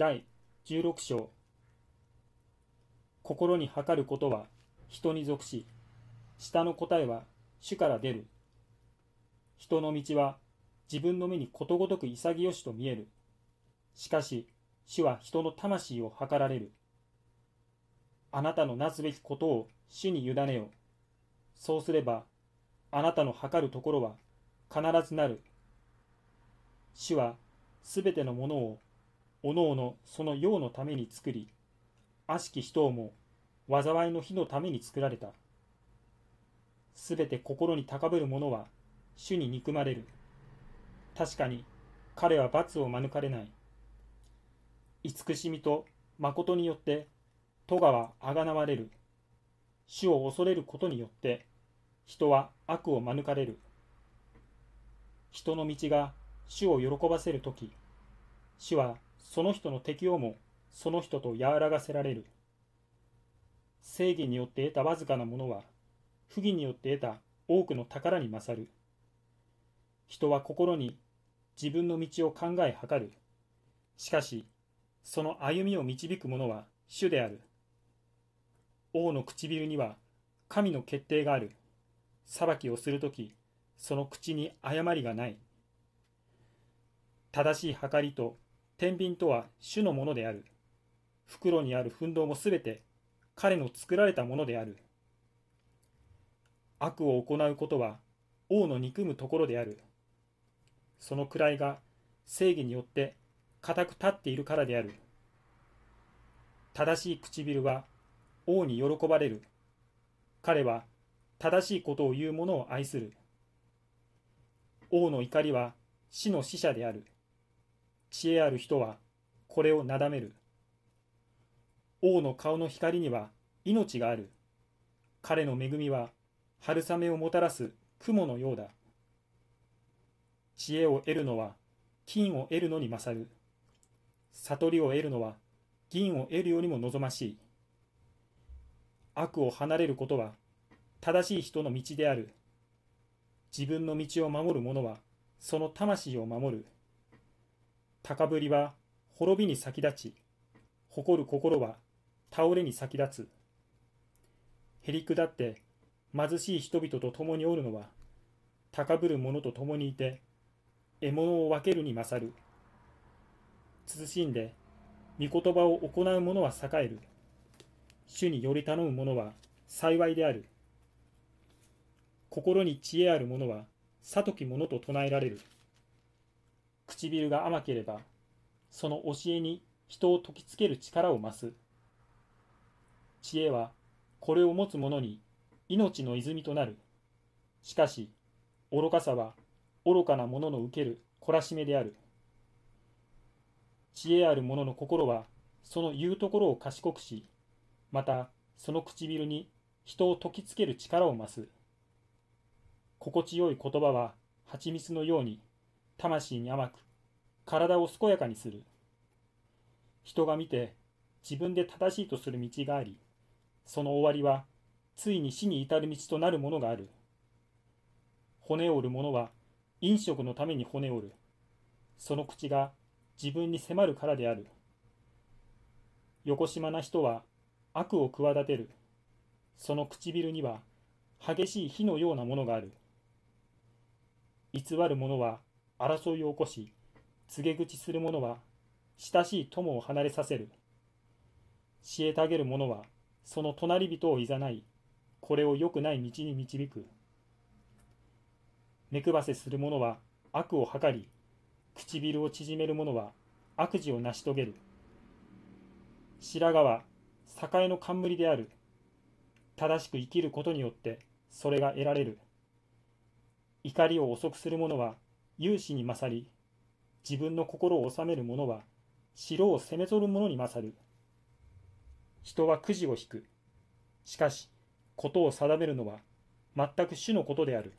第16章。心に測ることは人に属し下の答えは主から出る。人の道は自分の目にことごとく潔しと見える。しかし主は人の魂を測られる。あなたのなすべきことを主に委ねよそうすればあなたの測るところは必ずなる。主はすべてのものをおのおのその用のために作り、悪しき人をも災いの日のために作られた。すべて心に高ぶる者は主に憎まれる。確かに彼は罰を免れない。慈しみと誠によって戸はあがなわれる。主を恐れることによって人は悪を免れる。人の道が主を喜ばせるとき、主はその人の適応もその人と和らがせられる。正義によって得たわずかなものは、不義によって得た多くの宝に勝る。人は心に自分の道を考え計る。しかし、その歩みを導く者は主である。王の唇には神の決定がある。裁きをするとき、その口に誤りがない。正しい計りと天秤とは主のものである。袋にある奮闘もすべて彼の作られたものである。悪を行うことは王の憎むところである。その位が正義によって固く立っているからである。正しい唇は王に喜ばれる。彼は正しいことを言う者を愛する。王の怒りは死の使者である。知恵ある人はこれをなだめる。王の顔の光には命がある。彼の恵みは春雨をもたらす雲のようだ。知恵を得るのは金を得るのに勝る。悟りを得るのは銀を得るよりも望ましい。悪を離れることは正しい人の道である。自分の道を守る者はその魂を守る。高ぶりは滅びに先立ち、誇る心は倒れに先立つ。へりくだって貧しい人々と共におるのは、高ぶる者と共にいて、獲物を分けるに勝る。慎んで、御言葉を行う者は栄える。主により頼む者は幸いである。心に知恵ある者は、悟き者と唱えられる。唇が甘ければ、その教えに人を説きつける力を増す。知恵は、これを持つ者に命の泉となる。しかし、愚かさは愚かな者の受ける懲らしめである。知恵ある者の心は、その言うところを賢くし、またその唇に人を説きつける力を増す。心地よい言葉は蜂蜜のように魂に甘く体を健やかにする。人が見て自分で正しいとする道があり、その終わりはついに死に至る道となるものがある。骨を折る者は飲食のために骨を折る。その口が自分に迫るからである。横島な人は悪を企てる。その唇には激しい火のようなものがある。偽る者は争いを起こし、告げ口する者は親しい友を離れさせる。たげる者はその隣人をいざない、これを良くない道に導く。目配せする者は悪を図り、唇を縮める者は悪事を成し遂げる。白髪は栄の冠である。正しく生きることによってそれが得られる。怒りを遅くする者は勇士に勝り、自分の心を治める者は城を攻め取る者に勝る。人はくじを引く。しかし、ことを定めるのは全く主のことである。